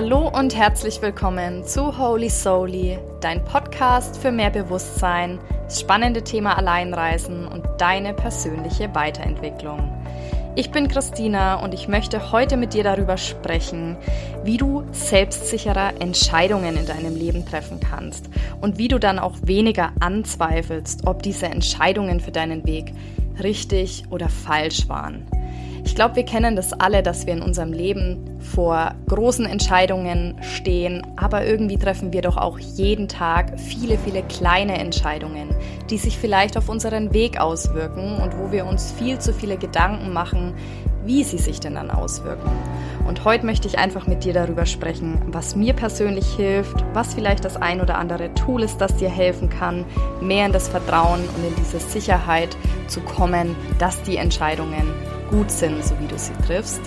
Hallo und herzlich willkommen zu Holy Soully, dein Podcast für mehr Bewusstsein, das spannende Thema Alleinreisen und deine persönliche Weiterentwicklung. Ich bin Christina und ich möchte heute mit dir darüber sprechen, wie du selbstsichere Entscheidungen in deinem Leben treffen kannst und wie du dann auch weniger anzweifelst, ob diese Entscheidungen für deinen Weg richtig oder falsch waren. Ich glaube, wir kennen das alle, dass wir in unserem Leben vor großen Entscheidungen stehen, aber irgendwie treffen wir doch auch jeden Tag viele, viele kleine Entscheidungen, die sich vielleicht auf unseren Weg auswirken und wo wir uns viel zu viele Gedanken machen, wie sie sich denn dann auswirken. Und heute möchte ich einfach mit dir darüber sprechen, was mir persönlich hilft, was vielleicht das ein oder andere Tool ist, das dir helfen kann, mehr in das Vertrauen und in diese Sicherheit zu kommen, dass die Entscheidungen gut sind, so wie du sie triffst.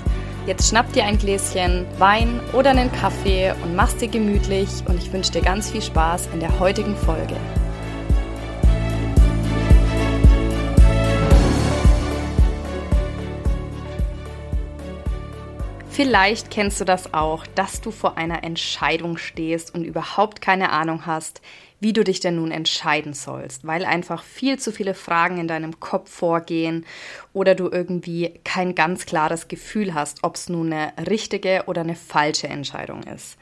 Jetzt schnapp dir ein Gläschen Wein oder einen Kaffee und mach's dir gemütlich und ich wünsche dir ganz viel Spaß in der heutigen Folge. Vielleicht kennst du das auch, dass du vor einer Entscheidung stehst und überhaupt keine Ahnung hast, wie du dich denn nun entscheiden sollst, weil einfach viel zu viele Fragen in deinem Kopf vorgehen oder du irgendwie kein ganz klares Gefühl hast, ob es nun eine richtige oder eine falsche Entscheidung ist.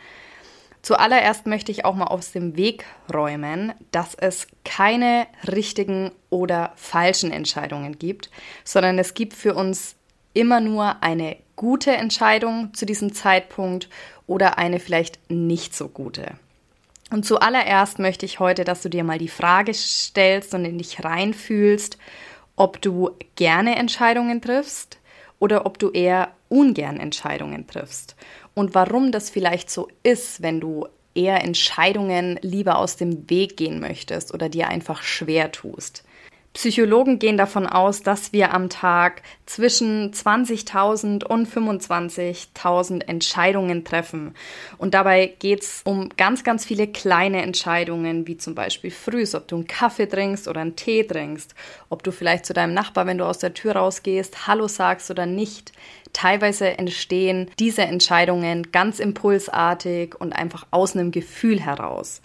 Zuallererst möchte ich auch mal aus dem Weg räumen, dass es keine richtigen oder falschen Entscheidungen gibt, sondern es gibt für uns immer nur eine gute Entscheidung zu diesem Zeitpunkt oder eine vielleicht nicht so gute. Und zuallererst möchte ich heute, dass du dir mal die Frage stellst und in dich reinfühlst, ob du gerne Entscheidungen triffst oder ob du eher ungern Entscheidungen triffst. Und warum das vielleicht so ist, wenn du eher Entscheidungen lieber aus dem Weg gehen möchtest oder dir einfach schwer tust. Psychologen gehen davon aus, dass wir am Tag zwischen 20.000 und 25.000 Entscheidungen treffen. Und dabei geht es um ganz, ganz viele kleine Entscheidungen, wie zum Beispiel frühs, ob du einen Kaffee trinkst oder einen Tee trinkst, ob du vielleicht zu deinem Nachbar, wenn du aus der Tür rausgehst, Hallo sagst oder nicht. Teilweise entstehen diese Entscheidungen ganz impulsartig und einfach aus einem Gefühl heraus.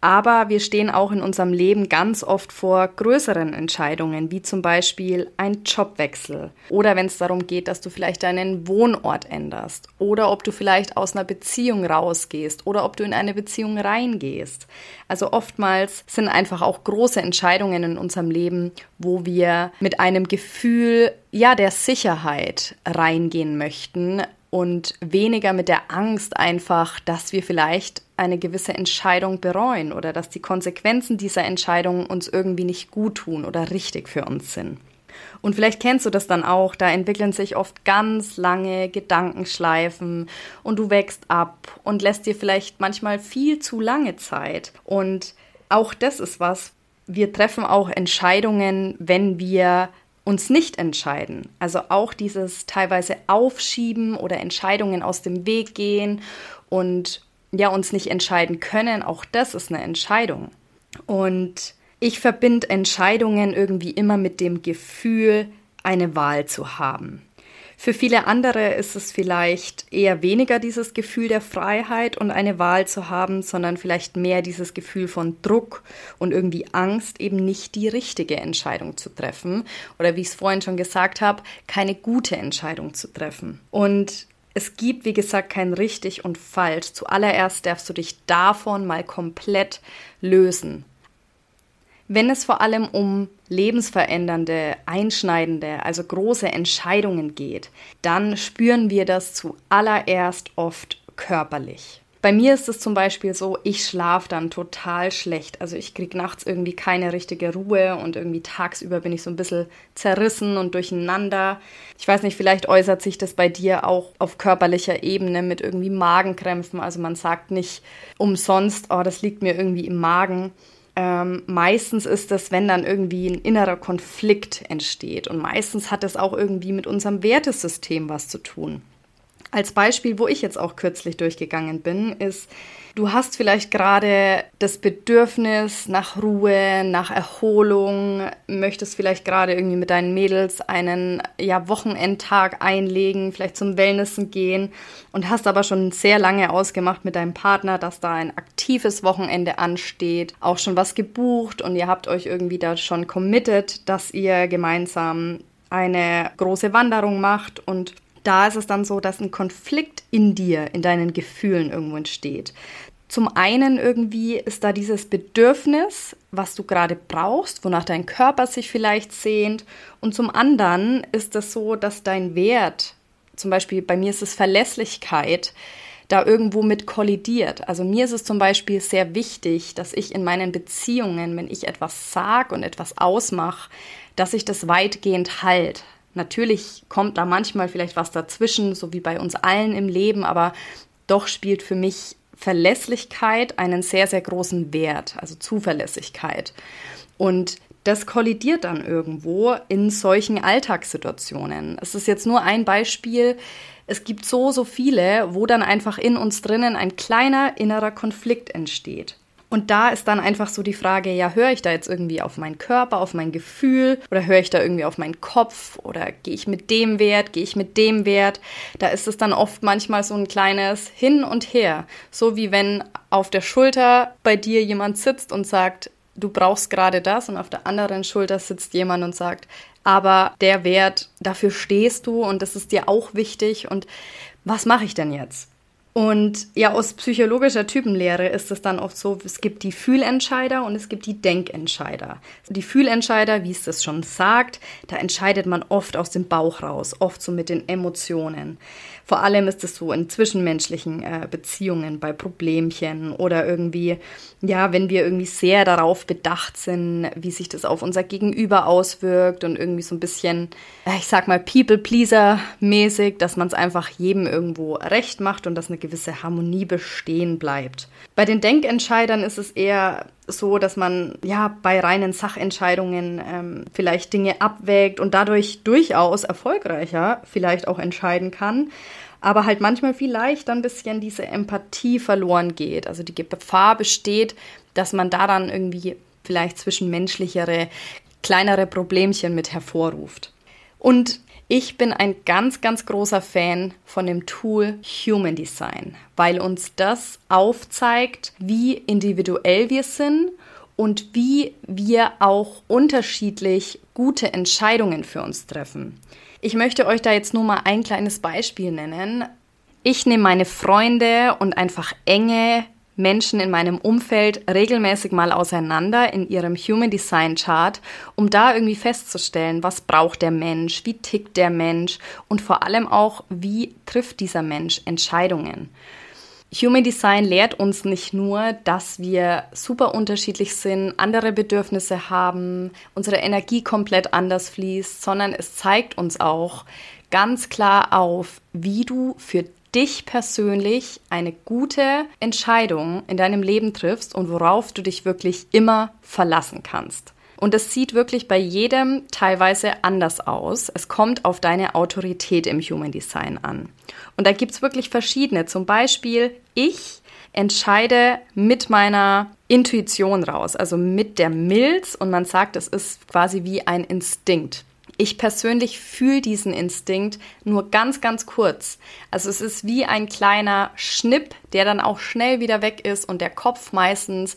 Aber wir stehen auch in unserem Leben ganz oft vor größeren Entscheidungen, wie zum Beispiel ein Jobwechsel oder wenn es darum geht, dass du vielleicht deinen Wohnort änderst oder ob du vielleicht aus einer Beziehung rausgehst oder ob du in eine Beziehung reingehst. Also oftmals sind einfach auch große Entscheidungen in unserem Leben, wo wir mit einem Gefühl ja der Sicherheit reingehen möchten, und weniger mit der Angst einfach, dass wir vielleicht eine gewisse Entscheidung bereuen oder dass die Konsequenzen dieser Entscheidung uns irgendwie nicht gut tun oder richtig für uns sind. Und vielleicht kennst du das dann auch, da entwickeln sich oft ganz lange Gedankenschleifen und du wächst ab und lässt dir vielleicht manchmal viel zu lange Zeit. Und auch das ist was, wir treffen auch Entscheidungen, wenn wir uns nicht entscheiden. Also auch dieses teilweise Aufschieben oder Entscheidungen aus dem Weg gehen und ja, uns nicht entscheiden können, auch das ist eine Entscheidung. Und ich verbinde Entscheidungen irgendwie immer mit dem Gefühl, eine Wahl zu haben. Für viele andere ist es vielleicht eher weniger dieses Gefühl der Freiheit und eine Wahl zu haben, sondern vielleicht mehr dieses Gefühl von Druck und irgendwie Angst, eben nicht die richtige Entscheidung zu treffen oder wie ich es vorhin schon gesagt habe, keine gute Entscheidung zu treffen. Und es gibt, wie gesagt, kein richtig und falsch. Zuallererst darfst du dich davon mal komplett lösen. Wenn es vor allem um lebensverändernde, einschneidende, also große Entscheidungen geht, dann spüren wir das zuallererst oft körperlich. Bei mir ist es zum Beispiel so, ich schlafe dann total schlecht. Also ich kriege nachts irgendwie keine richtige Ruhe und irgendwie tagsüber bin ich so ein bisschen zerrissen und durcheinander. Ich weiß nicht, vielleicht äußert sich das bei dir auch auf körperlicher Ebene mit irgendwie Magenkrämpfen. Also man sagt nicht umsonst, oh, das liegt mir irgendwie im Magen. Ähm, meistens ist das, wenn dann irgendwie ein innerer Konflikt entsteht. Und meistens hat das auch irgendwie mit unserem Wertesystem was zu tun. Als Beispiel, wo ich jetzt auch kürzlich durchgegangen bin, ist, du hast vielleicht gerade das Bedürfnis nach Ruhe, nach Erholung, möchtest vielleicht gerade irgendwie mit deinen Mädels einen ja, Wochenendtag einlegen, vielleicht zum Wellnessen gehen und hast aber schon sehr lange ausgemacht mit deinem Partner, dass da ein aktives Wochenende ansteht, auch schon was gebucht und ihr habt euch irgendwie da schon committed, dass ihr gemeinsam eine große Wanderung macht und da ist es dann so, dass ein Konflikt in dir, in deinen Gefühlen irgendwo entsteht. Zum einen irgendwie ist da dieses Bedürfnis, was du gerade brauchst, wonach dein Körper sich vielleicht sehnt. Und zum anderen ist es so, dass dein Wert, zum Beispiel bei mir ist es Verlässlichkeit, da irgendwo mit kollidiert. Also mir ist es zum Beispiel sehr wichtig, dass ich in meinen Beziehungen, wenn ich etwas sage und etwas ausmache, dass ich das weitgehend halt. Natürlich kommt da manchmal vielleicht was dazwischen, so wie bei uns allen im Leben, aber doch spielt für mich Verlässlichkeit einen sehr, sehr großen Wert, also Zuverlässigkeit. Und das kollidiert dann irgendwo in solchen Alltagssituationen. Es ist jetzt nur ein Beispiel. Es gibt so, so viele, wo dann einfach in uns drinnen ein kleiner innerer Konflikt entsteht. Und da ist dann einfach so die Frage, ja, höre ich da jetzt irgendwie auf meinen Körper, auf mein Gefühl oder höre ich da irgendwie auf meinen Kopf oder gehe ich mit dem Wert, gehe ich mit dem Wert? Da ist es dann oft manchmal so ein kleines Hin und Her. So wie wenn auf der Schulter bei dir jemand sitzt und sagt, du brauchst gerade das und auf der anderen Schulter sitzt jemand und sagt, aber der Wert, dafür stehst du und das ist dir auch wichtig und was mache ich denn jetzt? Und ja, aus psychologischer Typenlehre ist es dann oft so, es gibt die Fühlentscheider und es gibt die Denkentscheider. Die Fühlentscheider, wie es das schon sagt, da entscheidet man oft aus dem Bauch raus, oft so mit den Emotionen. Vor allem ist es so in zwischenmenschlichen äh, Beziehungen, bei Problemchen oder irgendwie, ja, wenn wir irgendwie sehr darauf bedacht sind, wie sich das auf unser Gegenüber auswirkt und irgendwie so ein bisschen, ich sag mal, People-Pleaser-mäßig, dass man es einfach jedem irgendwo recht macht und dass eine gewisse Harmonie bestehen bleibt. Bei den Denkentscheidern ist es eher so, dass man ja bei reinen Sachentscheidungen ähm, vielleicht Dinge abwägt und dadurch durchaus erfolgreicher vielleicht auch entscheiden kann, aber halt manchmal vielleicht ein bisschen diese Empathie verloren geht. Also die Gefahr besteht, dass man daran irgendwie vielleicht zwischenmenschlichere, kleinere Problemchen mit hervorruft. Und ich bin ein ganz, ganz großer Fan von dem Tool Human Design, weil uns das aufzeigt, wie individuell wir sind und wie wir auch unterschiedlich gute Entscheidungen für uns treffen. Ich möchte euch da jetzt nur mal ein kleines Beispiel nennen. Ich nehme meine Freunde und einfach enge Menschen in meinem Umfeld regelmäßig mal auseinander in ihrem Human Design Chart, um da irgendwie festzustellen, was braucht der Mensch, wie tickt der Mensch und vor allem auch, wie trifft dieser Mensch Entscheidungen. Human Design lehrt uns nicht nur, dass wir super unterschiedlich sind, andere Bedürfnisse haben, unsere Energie komplett anders fließt, sondern es zeigt uns auch ganz klar auf, wie du für dich persönlich eine gute Entscheidung in deinem Leben triffst und worauf du dich wirklich immer verlassen kannst. Und es sieht wirklich bei jedem teilweise anders aus. Es kommt auf deine Autorität im Human Design an. Und da gibt es wirklich verschiedene. Zum Beispiel, ich entscheide mit meiner Intuition raus, also mit der Milz. Und man sagt, es ist quasi wie ein Instinkt. Ich persönlich fühle diesen Instinkt nur ganz, ganz kurz. Also es ist wie ein kleiner Schnipp, der dann auch schnell wieder weg ist und der Kopf meistens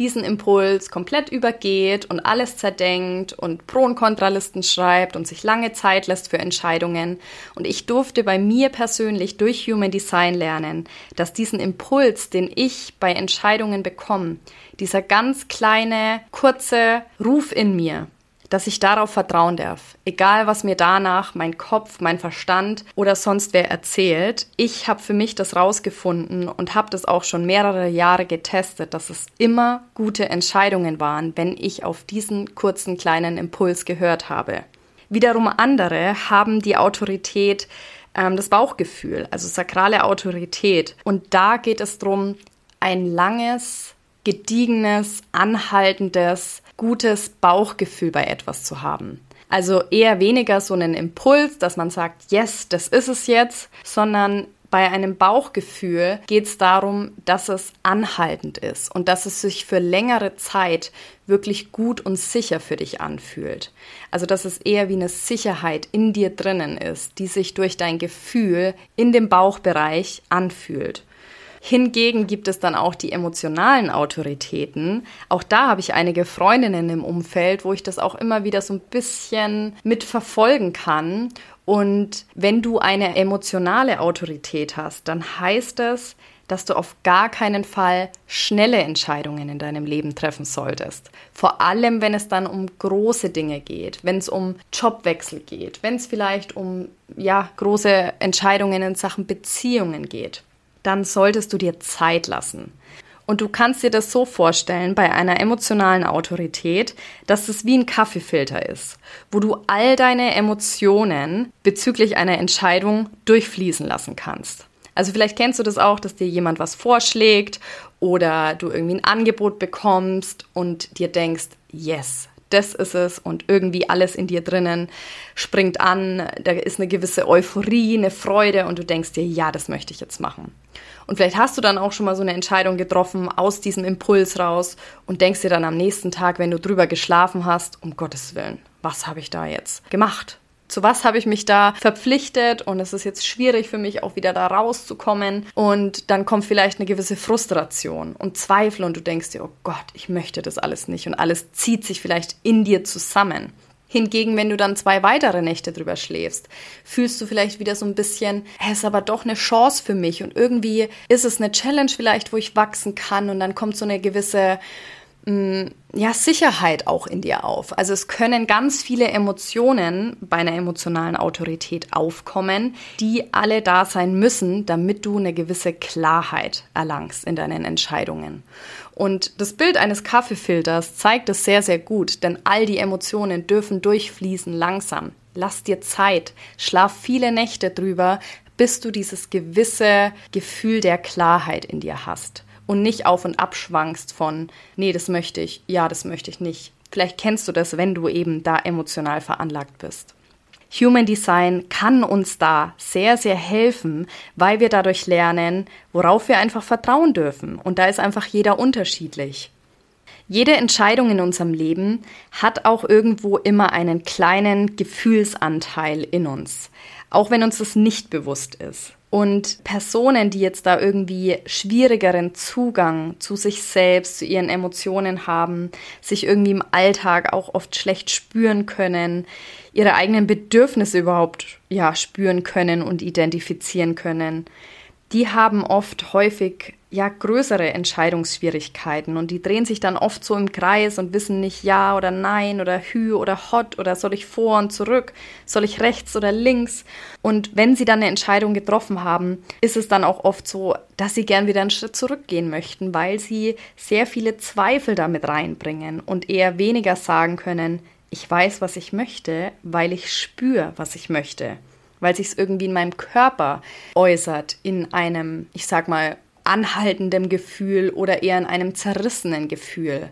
diesen Impuls komplett übergeht und alles zerdenkt und Pro- und Kontralisten schreibt und sich lange Zeit lässt für Entscheidungen. Und ich durfte bei mir persönlich durch Human Design lernen, dass diesen Impuls, den ich bei Entscheidungen bekomme, dieser ganz kleine, kurze Ruf in mir, dass ich darauf vertrauen darf. Egal, was mir danach mein Kopf, mein Verstand oder sonst wer erzählt, ich habe für mich das rausgefunden und habe das auch schon mehrere Jahre getestet, dass es immer gute Entscheidungen waren, wenn ich auf diesen kurzen kleinen Impuls gehört habe. Wiederum andere haben die Autorität, ähm, das Bauchgefühl, also sakrale Autorität. Und da geht es darum, ein langes, gediegenes, anhaltendes, gutes Bauchgefühl bei etwas zu haben. Also eher weniger so einen Impuls, dass man sagt, yes, das ist es jetzt, sondern bei einem Bauchgefühl geht es darum, dass es anhaltend ist und dass es sich für längere Zeit wirklich gut und sicher für dich anfühlt. Also dass es eher wie eine Sicherheit in dir drinnen ist, die sich durch dein Gefühl in dem Bauchbereich anfühlt. Hingegen gibt es dann auch die emotionalen Autoritäten. Auch da habe ich einige Freundinnen im Umfeld, wo ich das auch immer wieder so ein bisschen mitverfolgen kann. Und wenn du eine emotionale Autorität hast, dann heißt das, dass du auf gar keinen Fall schnelle Entscheidungen in deinem Leben treffen solltest. Vor allem, wenn es dann um große Dinge geht, wenn es um Jobwechsel geht, wenn es vielleicht um ja, große Entscheidungen in Sachen Beziehungen geht dann solltest du dir Zeit lassen. Und du kannst dir das so vorstellen bei einer emotionalen Autorität, dass es wie ein Kaffeefilter ist, wo du all deine Emotionen bezüglich einer Entscheidung durchfließen lassen kannst. Also vielleicht kennst du das auch, dass dir jemand was vorschlägt oder du irgendwie ein Angebot bekommst und dir denkst, yes, das ist es und irgendwie alles in dir drinnen springt an, da ist eine gewisse Euphorie, eine Freude und du denkst dir, ja, das möchte ich jetzt machen. Und vielleicht hast du dann auch schon mal so eine Entscheidung getroffen aus diesem Impuls raus und denkst dir dann am nächsten Tag, wenn du drüber geschlafen hast, um Gottes Willen, was habe ich da jetzt gemacht? Zu was habe ich mich da verpflichtet und es ist jetzt schwierig für mich auch wieder da rauszukommen und dann kommt vielleicht eine gewisse Frustration und Zweifel und du denkst dir, oh Gott, ich möchte das alles nicht und alles zieht sich vielleicht in dir zusammen. Hingegen, wenn du dann zwei weitere Nächte drüber schläfst, fühlst du vielleicht wieder so ein bisschen, es ist aber doch eine Chance für mich und irgendwie ist es eine Challenge vielleicht, wo ich wachsen kann und dann kommt so eine gewisse ja, Sicherheit auch in dir auf. Also es können ganz viele Emotionen bei einer emotionalen Autorität aufkommen, die alle da sein müssen, damit du eine gewisse Klarheit erlangst in deinen Entscheidungen. Und das Bild eines Kaffeefilters zeigt es sehr, sehr gut, denn all die Emotionen dürfen durchfließen langsam. Lass dir Zeit, schlaf viele Nächte drüber, bis du dieses gewisse Gefühl der Klarheit in dir hast und nicht auf und ab schwankst von, nee, das möchte ich, ja, das möchte ich nicht. Vielleicht kennst du das, wenn du eben da emotional veranlagt bist. Human Design kann uns da sehr, sehr helfen, weil wir dadurch lernen, worauf wir einfach vertrauen dürfen. Und da ist einfach jeder unterschiedlich. Jede Entscheidung in unserem Leben hat auch irgendwo immer einen kleinen Gefühlsanteil in uns, auch wenn uns das nicht bewusst ist. Und Personen, die jetzt da irgendwie schwierigeren Zugang zu sich selbst, zu ihren Emotionen haben, sich irgendwie im Alltag auch oft schlecht spüren können, ihre eigenen Bedürfnisse überhaupt ja spüren können und identifizieren können, die haben oft häufig ja größere Entscheidungsschwierigkeiten. Und die drehen sich dann oft so im Kreis und wissen nicht ja oder nein oder hü oder hot oder soll ich vor und zurück, soll ich rechts oder links? Und wenn sie dann eine Entscheidung getroffen haben, ist es dann auch oft so, dass sie gern wieder einen Schritt zurückgehen möchten, weil sie sehr viele Zweifel damit reinbringen und eher weniger sagen können, ich weiß, was ich möchte, weil ich spüre, was ich möchte, weil sich es irgendwie in meinem Körper äußert, in einem, ich sag mal, anhaltendem Gefühl oder eher in einem zerrissenen Gefühl,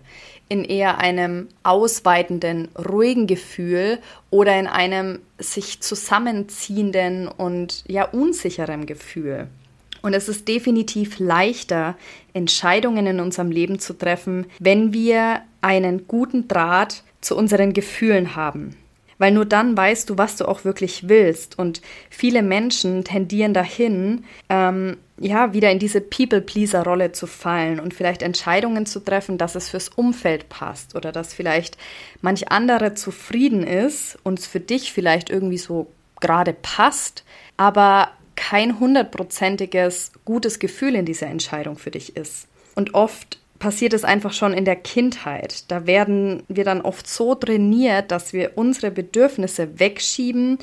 in eher einem ausweitenden, ruhigen Gefühl oder in einem sich zusammenziehenden und ja unsicheren Gefühl. Und es ist definitiv leichter, Entscheidungen in unserem Leben zu treffen, wenn wir einen guten Draht zu unseren Gefühlen haben weil nur dann weißt du, was du auch wirklich willst. Und viele Menschen tendieren dahin, ähm, ja, wieder in diese People-Pleaser-Rolle zu fallen und vielleicht Entscheidungen zu treffen, dass es fürs Umfeld passt oder dass vielleicht manch andere zufrieden ist und es für dich vielleicht irgendwie so gerade passt, aber kein hundertprozentiges gutes Gefühl in dieser Entscheidung für dich ist. Und oft passiert es einfach schon in der Kindheit. Da werden wir dann oft so trainiert, dass wir unsere Bedürfnisse wegschieben,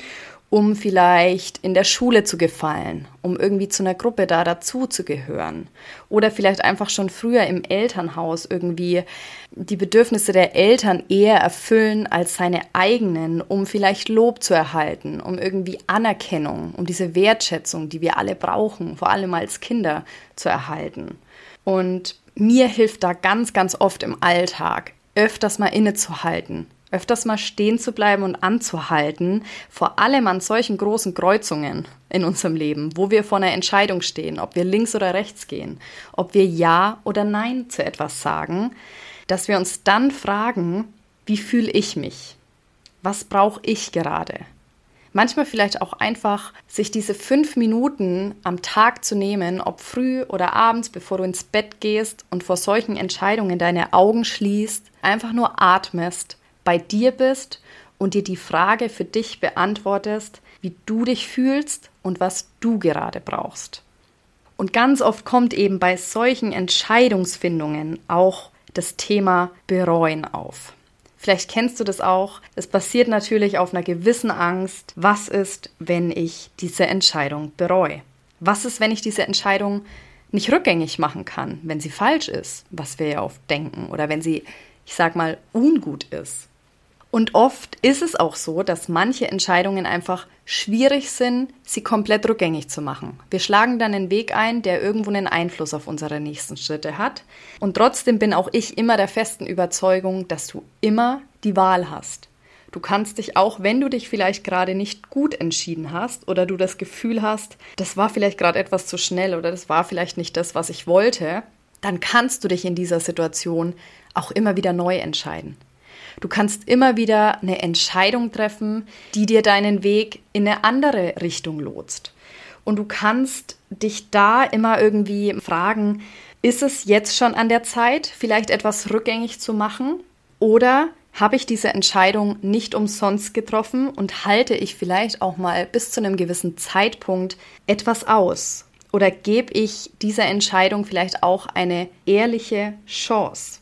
um vielleicht in der Schule zu gefallen, um irgendwie zu einer Gruppe da dazu zu gehören. Oder vielleicht einfach schon früher im Elternhaus irgendwie die Bedürfnisse der Eltern eher erfüllen als seine eigenen, um vielleicht Lob zu erhalten, um irgendwie Anerkennung, um diese Wertschätzung, die wir alle brauchen, vor allem als Kinder, zu erhalten. Und mir hilft da ganz, ganz oft im Alltag, öfters mal innezuhalten, öfters mal stehen zu bleiben und anzuhalten, vor allem an solchen großen Kreuzungen in unserem Leben, wo wir vor einer Entscheidung stehen, ob wir links oder rechts gehen, ob wir Ja oder Nein zu etwas sagen, dass wir uns dann fragen, wie fühle ich mich? Was brauche ich gerade? Manchmal vielleicht auch einfach sich diese fünf Minuten am Tag zu nehmen, ob früh oder abends, bevor du ins Bett gehst und vor solchen Entscheidungen deine Augen schließt, einfach nur atmest, bei dir bist und dir die Frage für dich beantwortest, wie du dich fühlst und was du gerade brauchst. Und ganz oft kommt eben bei solchen Entscheidungsfindungen auch das Thema Bereuen auf. Vielleicht kennst du das auch. Es basiert natürlich auf einer gewissen Angst. Was ist, wenn ich diese Entscheidung bereue? Was ist, wenn ich diese Entscheidung nicht rückgängig machen kann, wenn sie falsch ist, was wir ja oft denken, oder wenn sie, ich sag mal, ungut ist? Und oft ist es auch so, dass manche Entscheidungen einfach schwierig sind, sie komplett rückgängig zu machen. Wir schlagen dann einen Weg ein, der irgendwo einen Einfluss auf unsere nächsten Schritte hat. Und trotzdem bin auch ich immer der festen Überzeugung, dass du immer die Wahl hast. Du kannst dich auch, wenn du dich vielleicht gerade nicht gut entschieden hast oder du das Gefühl hast, das war vielleicht gerade etwas zu schnell oder das war vielleicht nicht das, was ich wollte, dann kannst du dich in dieser Situation auch immer wieder neu entscheiden. Du kannst immer wieder eine Entscheidung treffen, die dir deinen Weg in eine andere Richtung lotst. Und du kannst dich da immer irgendwie fragen, ist es jetzt schon an der Zeit, vielleicht etwas rückgängig zu machen? Oder habe ich diese Entscheidung nicht umsonst getroffen und halte ich vielleicht auch mal bis zu einem gewissen Zeitpunkt etwas aus? Oder gebe ich dieser Entscheidung vielleicht auch eine ehrliche Chance?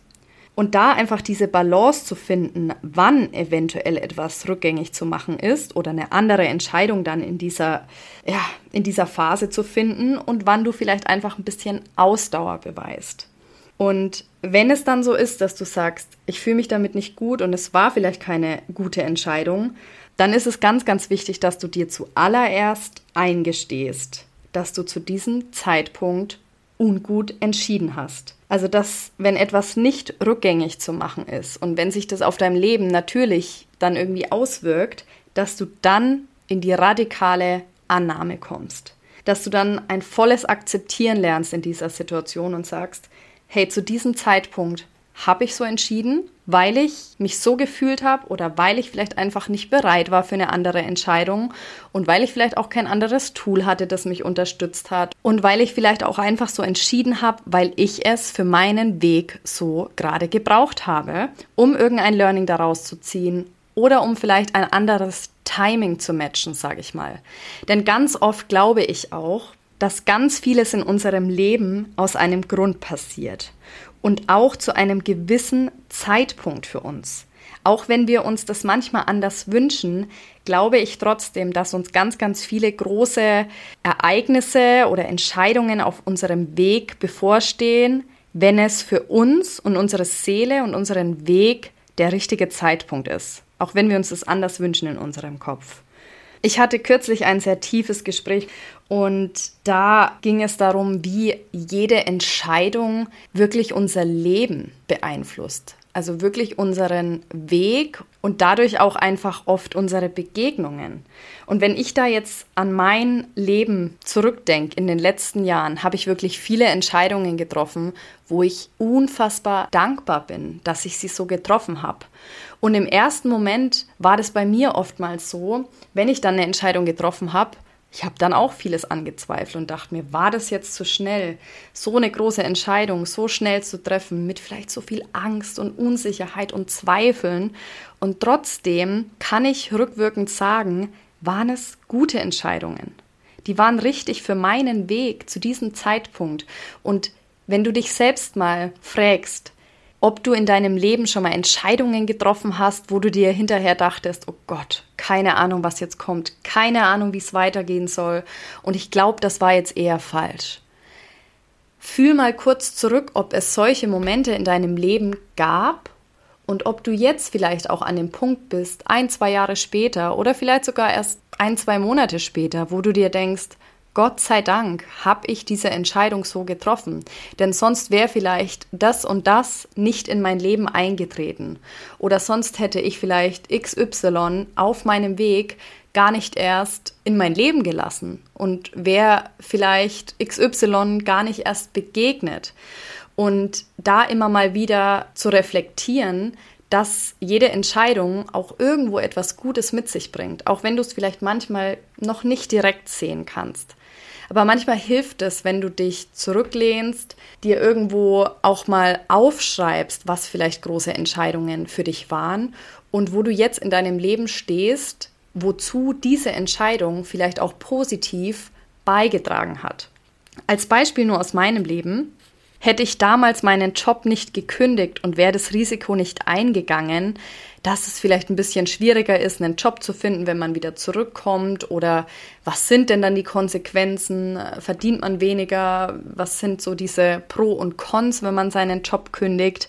Und da einfach diese Balance zu finden, wann eventuell etwas rückgängig zu machen ist oder eine andere Entscheidung dann in dieser, ja, in dieser Phase zu finden und wann du vielleicht einfach ein bisschen Ausdauer beweist. Und wenn es dann so ist, dass du sagst, ich fühle mich damit nicht gut und es war vielleicht keine gute Entscheidung, dann ist es ganz, ganz wichtig, dass du dir zuallererst eingestehst, dass du zu diesem Zeitpunkt ungut entschieden hast. Also, dass wenn etwas nicht rückgängig zu machen ist und wenn sich das auf deinem Leben natürlich dann irgendwie auswirkt, dass du dann in die radikale Annahme kommst. Dass du dann ein volles Akzeptieren lernst in dieser Situation und sagst, hey, zu diesem Zeitpunkt habe ich so entschieden, weil ich mich so gefühlt habe oder weil ich vielleicht einfach nicht bereit war für eine andere Entscheidung und weil ich vielleicht auch kein anderes Tool hatte, das mich unterstützt hat und weil ich vielleicht auch einfach so entschieden habe, weil ich es für meinen Weg so gerade gebraucht habe, um irgendein Learning daraus zu ziehen oder um vielleicht ein anderes Timing zu matchen, sage ich mal. Denn ganz oft glaube ich auch, dass ganz vieles in unserem Leben aus einem Grund passiert und auch zu einem gewissen Zeitpunkt für uns. Auch wenn wir uns das manchmal anders wünschen, glaube ich trotzdem, dass uns ganz, ganz viele große Ereignisse oder Entscheidungen auf unserem Weg bevorstehen, wenn es für uns und unsere Seele und unseren Weg der richtige Zeitpunkt ist. Auch wenn wir uns das anders wünschen in unserem Kopf. Ich hatte kürzlich ein sehr tiefes Gespräch und da ging es darum, wie jede Entscheidung wirklich unser Leben beeinflusst. Also wirklich unseren Weg und dadurch auch einfach oft unsere Begegnungen. Und wenn ich da jetzt an mein Leben zurückdenke in den letzten Jahren, habe ich wirklich viele Entscheidungen getroffen, wo ich unfassbar dankbar bin, dass ich sie so getroffen habe. Und im ersten Moment war das bei mir oftmals so, wenn ich dann eine Entscheidung getroffen habe, ich habe dann auch vieles angezweifelt und dachte mir, war das jetzt zu schnell, so eine große Entscheidung so schnell zu treffen, mit vielleicht so viel Angst und Unsicherheit und Zweifeln. Und trotzdem kann ich rückwirkend sagen, waren es gute Entscheidungen. Die waren richtig für meinen Weg zu diesem Zeitpunkt. Und wenn du dich selbst mal fragst, ob du in deinem Leben schon mal Entscheidungen getroffen hast, wo du dir hinterher dachtest, oh Gott, keine Ahnung, was jetzt kommt, keine Ahnung, wie es weitergehen soll. Und ich glaube, das war jetzt eher falsch. Fühl mal kurz zurück, ob es solche Momente in deinem Leben gab und ob du jetzt vielleicht auch an dem Punkt bist, ein, zwei Jahre später oder vielleicht sogar erst ein, zwei Monate später, wo du dir denkst, Gott sei Dank habe ich diese Entscheidung so getroffen, denn sonst wäre vielleicht das und das nicht in mein Leben eingetreten oder sonst hätte ich vielleicht XY auf meinem Weg gar nicht erst in mein Leben gelassen und wäre vielleicht XY gar nicht erst begegnet. Und da immer mal wieder zu reflektieren, dass jede Entscheidung auch irgendwo etwas Gutes mit sich bringt, auch wenn du es vielleicht manchmal noch nicht direkt sehen kannst. Aber manchmal hilft es, wenn du dich zurücklehnst, dir irgendwo auch mal aufschreibst, was vielleicht große Entscheidungen für dich waren und wo du jetzt in deinem Leben stehst, wozu diese Entscheidung vielleicht auch positiv beigetragen hat. Als Beispiel nur aus meinem Leben. Hätte ich damals meinen Job nicht gekündigt und wäre das Risiko nicht eingegangen, dass es vielleicht ein bisschen schwieriger ist, einen Job zu finden, wenn man wieder zurückkommt oder was sind denn dann die Konsequenzen? Verdient man weniger? Was sind so diese Pro und Cons, wenn man seinen Job kündigt?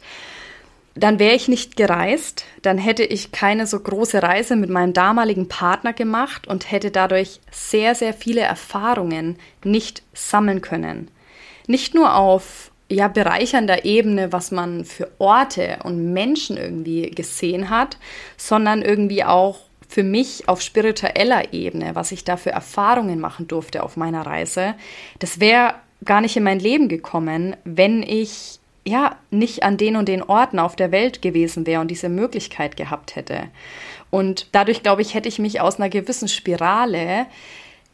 Dann wäre ich nicht gereist, dann hätte ich keine so große Reise mit meinem damaligen Partner gemacht und hätte dadurch sehr, sehr viele Erfahrungen nicht sammeln können. Nicht nur auf ja, bereichernder Ebene, was man für Orte und Menschen irgendwie gesehen hat, sondern irgendwie auch für mich auf spiritueller Ebene, was ich da für Erfahrungen machen durfte auf meiner Reise. Das wäre gar nicht in mein Leben gekommen, wenn ich ja nicht an den und den Orten auf der Welt gewesen wäre und diese Möglichkeit gehabt hätte. Und dadurch, glaube ich, hätte ich mich aus einer gewissen Spirale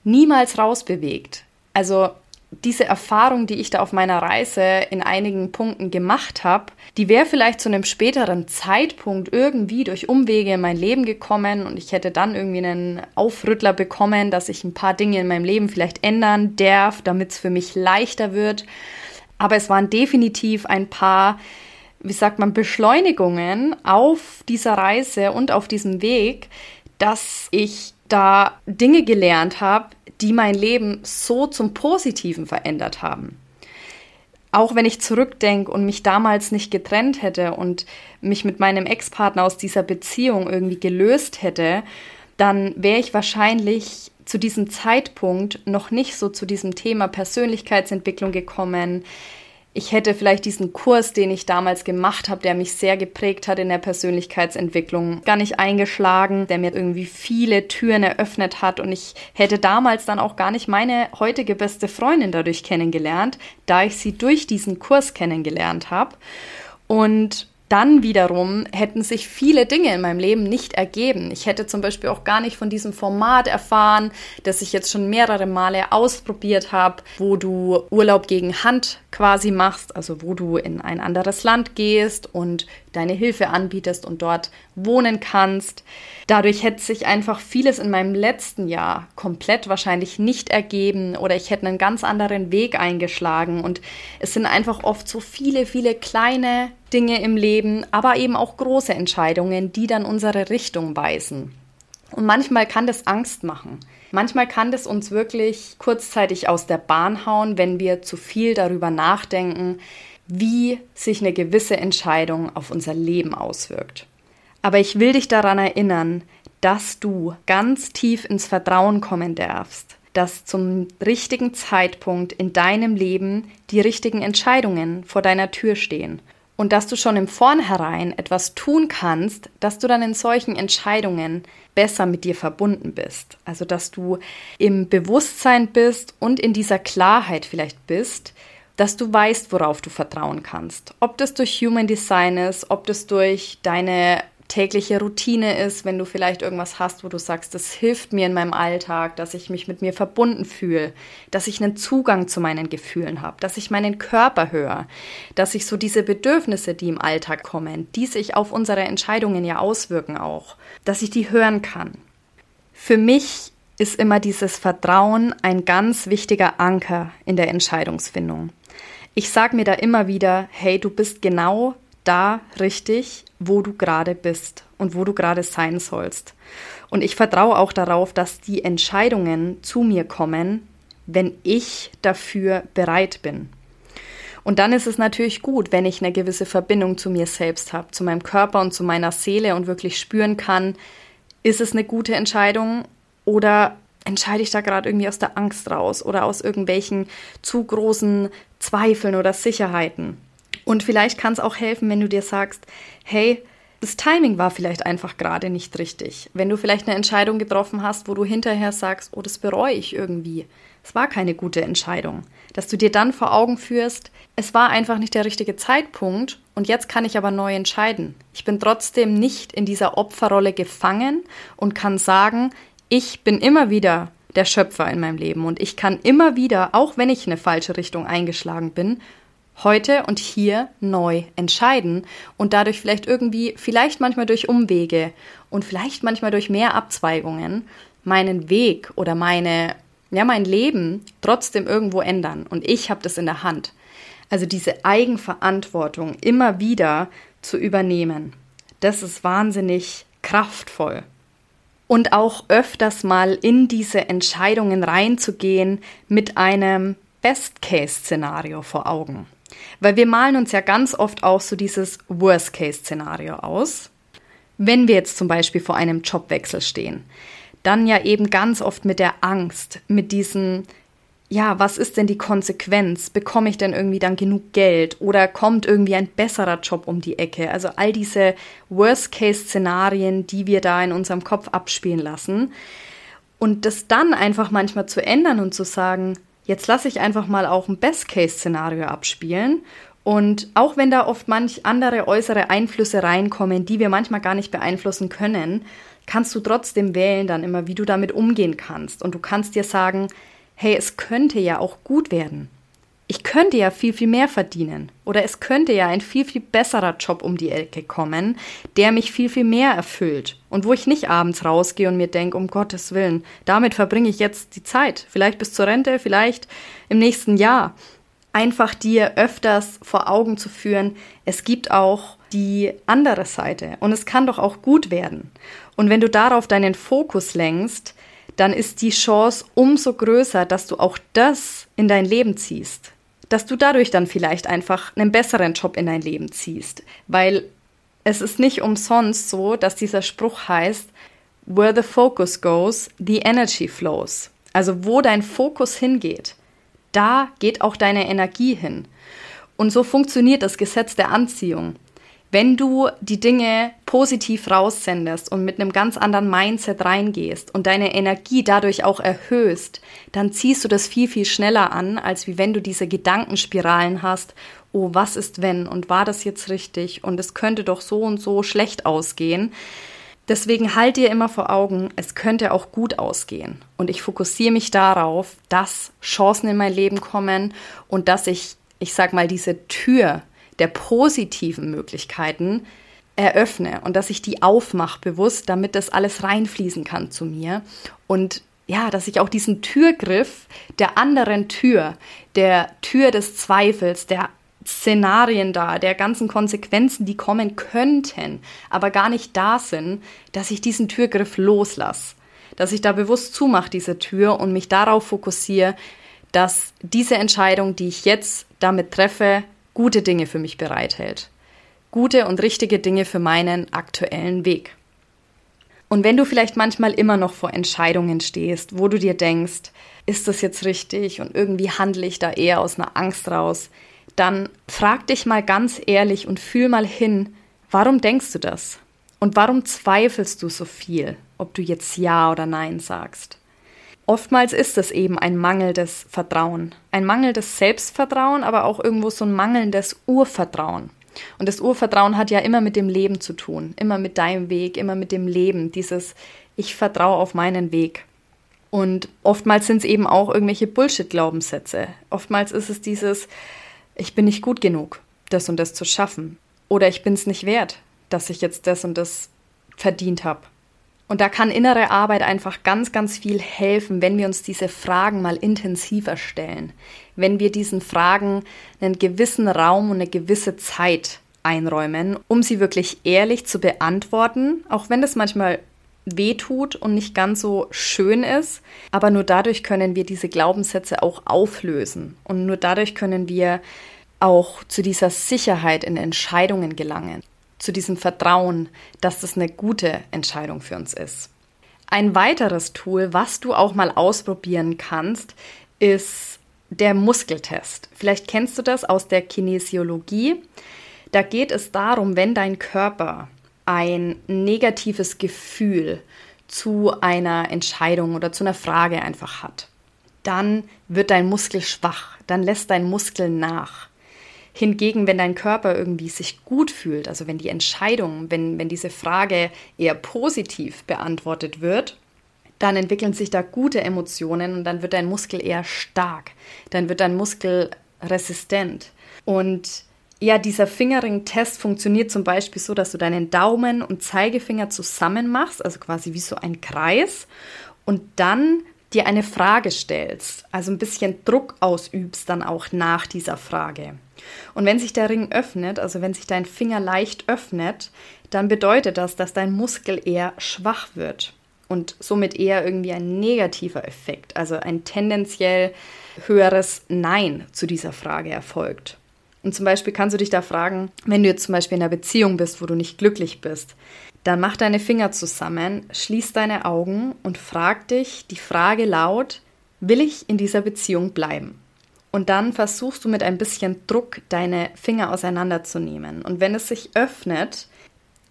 niemals rausbewegt. Also diese Erfahrung, die ich da auf meiner Reise in einigen Punkten gemacht habe, die wäre vielleicht zu einem späteren Zeitpunkt irgendwie durch Umwege in mein Leben gekommen und ich hätte dann irgendwie einen Aufrüttler bekommen, dass ich ein paar Dinge in meinem Leben vielleicht ändern darf, damit es für mich leichter wird. Aber es waren definitiv ein paar, wie sagt man, Beschleunigungen auf dieser Reise und auf diesem Weg, dass ich da Dinge gelernt habe, die mein Leben so zum Positiven verändert haben. Auch wenn ich zurückdenke und mich damals nicht getrennt hätte und mich mit meinem Ex-Partner aus dieser Beziehung irgendwie gelöst hätte, dann wäre ich wahrscheinlich zu diesem Zeitpunkt noch nicht so zu diesem Thema Persönlichkeitsentwicklung gekommen, ich hätte vielleicht diesen Kurs, den ich damals gemacht habe, der mich sehr geprägt hat in der Persönlichkeitsentwicklung, gar nicht eingeschlagen, der mir irgendwie viele Türen eröffnet hat und ich hätte damals dann auch gar nicht meine heutige beste Freundin dadurch kennengelernt, da ich sie durch diesen Kurs kennengelernt habe. Und dann wiederum hätten sich viele Dinge in meinem Leben nicht ergeben. Ich hätte zum Beispiel auch gar nicht von diesem Format erfahren, das ich jetzt schon mehrere Male ausprobiert habe, wo du Urlaub gegen Hand quasi machst, also wo du in ein anderes Land gehst und deine Hilfe anbietest und dort wohnen kannst. Dadurch hätte sich einfach vieles in meinem letzten Jahr komplett wahrscheinlich nicht ergeben oder ich hätte einen ganz anderen Weg eingeschlagen. Und es sind einfach oft so viele, viele kleine Dinge im Leben, aber eben auch große Entscheidungen, die dann unsere Richtung weisen. Und manchmal kann das Angst machen. Manchmal kann das uns wirklich kurzzeitig aus der Bahn hauen, wenn wir zu viel darüber nachdenken, wie sich eine gewisse Entscheidung auf unser Leben auswirkt. Aber ich will dich daran erinnern, dass du ganz tief ins Vertrauen kommen darfst, dass zum richtigen Zeitpunkt in deinem Leben die richtigen Entscheidungen vor deiner Tür stehen und dass du schon im Vornherein etwas tun kannst, dass du dann in solchen Entscheidungen besser mit dir verbunden bist. Also dass du im Bewusstsein bist und in dieser Klarheit vielleicht bist, dass du weißt, worauf du vertrauen kannst. Ob das durch Human Design ist, ob das durch deine tägliche Routine ist, wenn du vielleicht irgendwas hast, wo du sagst, das hilft mir in meinem Alltag, dass ich mich mit mir verbunden fühle, dass ich einen Zugang zu meinen Gefühlen habe, dass ich meinen Körper höre, dass ich so diese Bedürfnisse, die im Alltag kommen, die sich auf unsere Entscheidungen ja auswirken auch, dass ich die hören kann. Für mich ist immer dieses Vertrauen ein ganz wichtiger Anker in der Entscheidungsfindung. Ich sage mir da immer wieder, hey, du bist genau da richtig, wo du gerade bist und wo du gerade sein sollst. Und ich vertraue auch darauf, dass die Entscheidungen zu mir kommen, wenn ich dafür bereit bin. Und dann ist es natürlich gut, wenn ich eine gewisse Verbindung zu mir selbst habe, zu meinem Körper und zu meiner Seele und wirklich spüren kann, ist es eine gute Entscheidung oder entscheide ich da gerade irgendwie aus der Angst raus oder aus irgendwelchen zu großen Zweifeln oder Sicherheiten. Und vielleicht kann es auch helfen, wenn du dir sagst, hey, das Timing war vielleicht einfach gerade nicht richtig. Wenn du vielleicht eine Entscheidung getroffen hast, wo du hinterher sagst, oh, das bereue ich irgendwie. Es war keine gute Entscheidung. Dass du dir dann vor Augen führst, es war einfach nicht der richtige Zeitpunkt und jetzt kann ich aber neu entscheiden. Ich bin trotzdem nicht in dieser Opferrolle gefangen und kann sagen, ich bin immer wieder der Schöpfer in meinem Leben und ich kann immer wieder, auch wenn ich in eine falsche Richtung eingeschlagen bin, heute und hier neu entscheiden und dadurch vielleicht irgendwie, vielleicht manchmal durch Umwege und vielleicht manchmal durch mehr Abzweigungen, meinen Weg oder meine, ja, mein Leben trotzdem irgendwo ändern. Und ich habe das in der Hand. Also diese Eigenverantwortung immer wieder zu übernehmen. Das ist wahnsinnig kraftvoll. Und auch öfters mal in diese Entscheidungen reinzugehen mit einem Best-Case-Szenario vor Augen. Weil wir malen uns ja ganz oft auch so dieses Worst-Case-Szenario aus. Wenn wir jetzt zum Beispiel vor einem Jobwechsel stehen, dann ja eben ganz oft mit der Angst, mit diesen, ja, was ist denn die Konsequenz? Bekomme ich denn irgendwie dann genug Geld oder kommt irgendwie ein besserer Job um die Ecke? Also all diese Worst-Case-Szenarien, die wir da in unserem Kopf abspielen lassen. Und das dann einfach manchmal zu ändern und zu sagen, Jetzt lasse ich einfach mal auch ein Best-Case-Szenario abspielen. Und auch wenn da oft manch andere äußere Einflüsse reinkommen, die wir manchmal gar nicht beeinflussen können, kannst du trotzdem wählen dann immer, wie du damit umgehen kannst. Und du kannst dir sagen, hey, es könnte ja auch gut werden ich könnte ja viel, viel mehr verdienen. Oder es könnte ja ein viel, viel besserer Job um die Ecke kommen, der mich viel, viel mehr erfüllt. Und wo ich nicht abends rausgehe und mir denke, um Gottes Willen, damit verbringe ich jetzt die Zeit. Vielleicht bis zur Rente, vielleicht im nächsten Jahr. Einfach dir öfters vor Augen zu führen, es gibt auch die andere Seite. Und es kann doch auch gut werden. Und wenn du darauf deinen Fokus lenkst, dann ist die Chance umso größer, dass du auch das in dein Leben ziehst dass du dadurch dann vielleicht einfach einen besseren Job in dein Leben ziehst. Weil es ist nicht umsonst so, dass dieser Spruch heißt, where the focus goes, the energy flows. Also wo dein Fokus hingeht, da geht auch deine Energie hin. Und so funktioniert das Gesetz der Anziehung. Wenn du die Dinge positiv raussendest und mit einem ganz anderen Mindset reingehst und deine Energie dadurch auch erhöhst, dann ziehst du das viel, viel schneller an, als wie wenn du diese Gedankenspiralen hast, oh, was ist wenn und war das jetzt richtig und es könnte doch so und so schlecht ausgehen. Deswegen halt dir immer vor Augen, es könnte auch gut ausgehen. Und ich fokussiere mich darauf, dass Chancen in mein Leben kommen und dass ich, ich sag mal, diese Tür der positiven Möglichkeiten eröffne und dass ich die aufmache bewusst, damit das alles reinfließen kann zu mir. Und ja, dass ich auch diesen Türgriff der anderen Tür, der Tür des Zweifels, der Szenarien da, der ganzen Konsequenzen, die kommen könnten, aber gar nicht da sind, dass ich diesen Türgriff loslasse, dass ich da bewusst zumache, diese Tür und mich darauf fokussiere, dass diese Entscheidung, die ich jetzt damit treffe, gute Dinge für mich bereithält. Gute und richtige Dinge für meinen aktuellen Weg. Und wenn du vielleicht manchmal immer noch vor Entscheidungen stehst, wo du dir denkst, ist das jetzt richtig und irgendwie handle ich da eher aus einer Angst raus, dann frag dich mal ganz ehrlich und fühl mal hin, warum denkst du das? Und warum zweifelst du so viel, ob du jetzt Ja oder Nein sagst? Oftmals ist es eben ein mangelndes Vertrauen. Ein mangelndes Selbstvertrauen, aber auch irgendwo so ein mangelndes Urvertrauen. Und das Urvertrauen hat ja immer mit dem Leben zu tun, immer mit deinem Weg, immer mit dem Leben, dieses Ich vertraue auf meinen Weg. Und oftmals sind es eben auch irgendwelche Bullshit-Glaubenssätze. Oftmals ist es dieses Ich bin nicht gut genug, das und das zu schaffen. Oder ich bin es nicht wert, dass ich jetzt das und das verdient habe. Und da kann innere Arbeit einfach ganz, ganz viel helfen, wenn wir uns diese Fragen mal intensiver stellen. Wenn wir diesen Fragen einen gewissen Raum und eine gewisse Zeit einräumen, um sie wirklich ehrlich zu beantworten, auch wenn das manchmal wehtut und nicht ganz so schön ist. Aber nur dadurch können wir diese Glaubenssätze auch auflösen. Und nur dadurch können wir auch zu dieser Sicherheit in Entscheidungen gelangen zu diesem Vertrauen, dass das eine gute Entscheidung für uns ist. Ein weiteres Tool, was du auch mal ausprobieren kannst, ist der Muskeltest. Vielleicht kennst du das aus der Kinesiologie. Da geht es darum, wenn dein Körper ein negatives Gefühl zu einer Entscheidung oder zu einer Frage einfach hat, dann wird dein Muskel schwach, dann lässt dein Muskel nach. Hingegen, wenn dein Körper irgendwie sich gut fühlt, also wenn die Entscheidung, wenn, wenn diese Frage eher positiv beantwortet wird, dann entwickeln sich da gute Emotionen und dann wird dein Muskel eher stark, dann wird dein Muskel resistent. Und ja, dieser Fingerring-Test funktioniert zum Beispiel so, dass du deinen Daumen und Zeigefinger zusammen machst, also quasi wie so ein Kreis, und dann dir eine Frage stellst, also ein bisschen Druck ausübst dann auch nach dieser Frage. Und wenn sich der Ring öffnet, also wenn sich dein Finger leicht öffnet, dann bedeutet das, dass dein Muskel eher schwach wird und somit eher irgendwie ein negativer Effekt, also ein tendenziell höheres Nein zu dieser Frage erfolgt. Und zum Beispiel kannst du dich da fragen, wenn du jetzt zum Beispiel in einer Beziehung bist, wo du nicht glücklich bist, dann mach deine Finger zusammen, schließ deine Augen und frag dich die Frage laut, will ich in dieser Beziehung bleiben? Und dann versuchst du mit ein bisschen Druck deine Finger auseinanderzunehmen. Und wenn es sich öffnet,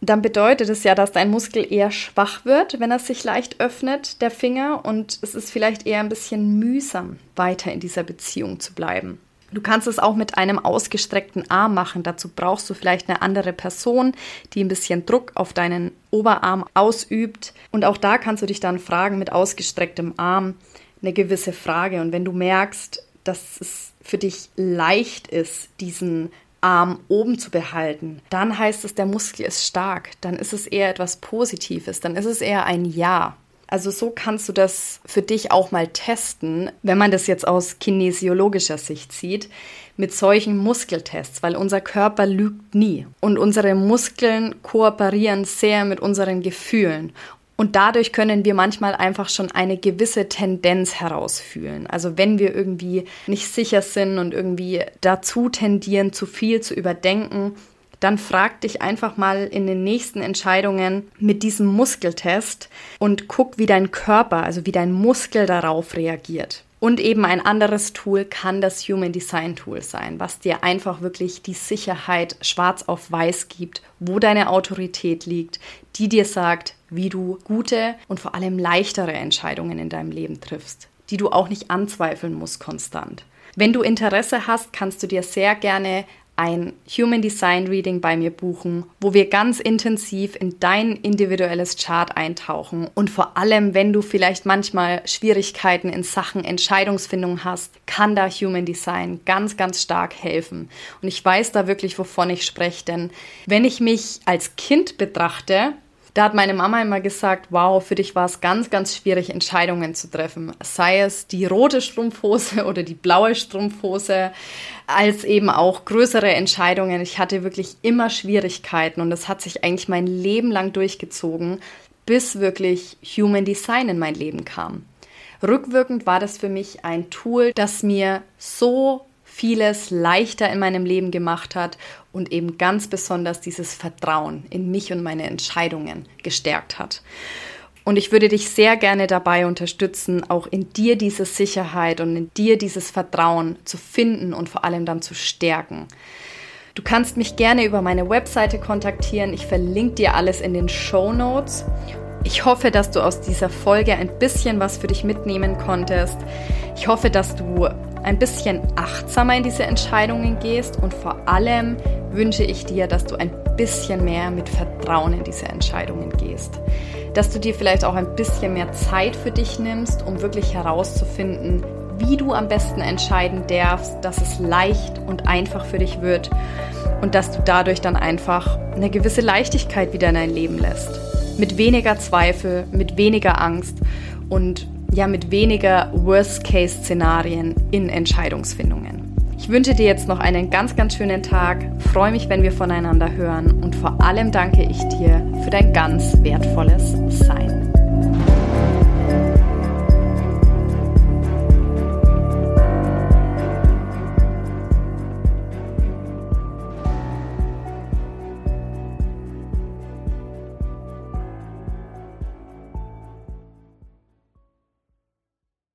dann bedeutet es ja, dass dein Muskel eher schwach wird, wenn er sich leicht öffnet, der Finger. Und es ist vielleicht eher ein bisschen mühsam, weiter in dieser Beziehung zu bleiben. Du kannst es auch mit einem ausgestreckten Arm machen. Dazu brauchst du vielleicht eine andere Person, die ein bisschen Druck auf deinen Oberarm ausübt. Und auch da kannst du dich dann fragen mit ausgestrecktem Arm eine gewisse Frage. Und wenn du merkst, dass es für dich leicht ist, diesen Arm oben zu behalten, dann heißt es, der Muskel ist stark. Dann ist es eher etwas Positives. Dann ist es eher ein Ja. Also so kannst du das für dich auch mal testen, wenn man das jetzt aus kinesiologischer Sicht sieht, mit solchen Muskeltests, weil unser Körper lügt nie und unsere Muskeln kooperieren sehr mit unseren Gefühlen. Und dadurch können wir manchmal einfach schon eine gewisse Tendenz herausfühlen. Also wenn wir irgendwie nicht sicher sind und irgendwie dazu tendieren, zu viel zu überdenken, dann frag dich einfach mal in den nächsten Entscheidungen mit diesem Muskeltest und guck, wie dein Körper, also wie dein Muskel darauf reagiert. Und eben ein anderes Tool kann das Human Design Tool sein, was dir einfach wirklich die Sicherheit schwarz auf weiß gibt, wo deine Autorität liegt, die dir sagt, wie du gute und vor allem leichtere Entscheidungen in deinem Leben triffst, die du auch nicht anzweifeln musst konstant. Wenn du Interesse hast, kannst du dir sehr gerne ein Human Design Reading bei mir buchen, wo wir ganz intensiv in dein individuelles Chart eintauchen und vor allem, wenn du vielleicht manchmal Schwierigkeiten in Sachen Entscheidungsfindung hast, kann da Human Design ganz, ganz stark helfen. Und ich weiß da wirklich, wovon ich spreche, denn wenn ich mich als Kind betrachte, da hat meine Mama immer gesagt, wow, für dich war es ganz, ganz schwierig, Entscheidungen zu treffen. Sei es die rote Strumpfhose oder die blaue Strumpfhose, als eben auch größere Entscheidungen. Ich hatte wirklich immer Schwierigkeiten und das hat sich eigentlich mein Leben lang durchgezogen, bis wirklich Human Design in mein Leben kam. Rückwirkend war das für mich ein Tool, das mir so vieles leichter in meinem Leben gemacht hat und eben ganz besonders dieses Vertrauen in mich und meine Entscheidungen gestärkt hat. Und ich würde dich sehr gerne dabei unterstützen, auch in dir diese Sicherheit und in dir dieses Vertrauen zu finden und vor allem dann zu stärken. Du kannst mich gerne über meine Webseite kontaktieren. Ich verlinke dir alles in den Show Notes. Ich hoffe, dass du aus dieser Folge ein bisschen was für dich mitnehmen konntest. Ich hoffe, dass du ein bisschen achtsamer in diese Entscheidungen gehst und vor allem wünsche ich dir, dass du ein bisschen mehr mit Vertrauen in diese Entscheidungen gehst. Dass du dir vielleicht auch ein bisschen mehr Zeit für dich nimmst, um wirklich herauszufinden, wie du am besten entscheiden darfst, dass es leicht und einfach für dich wird und dass du dadurch dann einfach eine gewisse Leichtigkeit wieder in dein Leben lässt. Mit weniger Zweifel, mit weniger Angst und ja mit weniger Worst-Case-Szenarien in Entscheidungsfindungen. Ich wünsche dir jetzt noch einen ganz, ganz schönen Tag, freue mich, wenn wir voneinander hören und vor allem danke ich dir für dein ganz wertvolles Sein.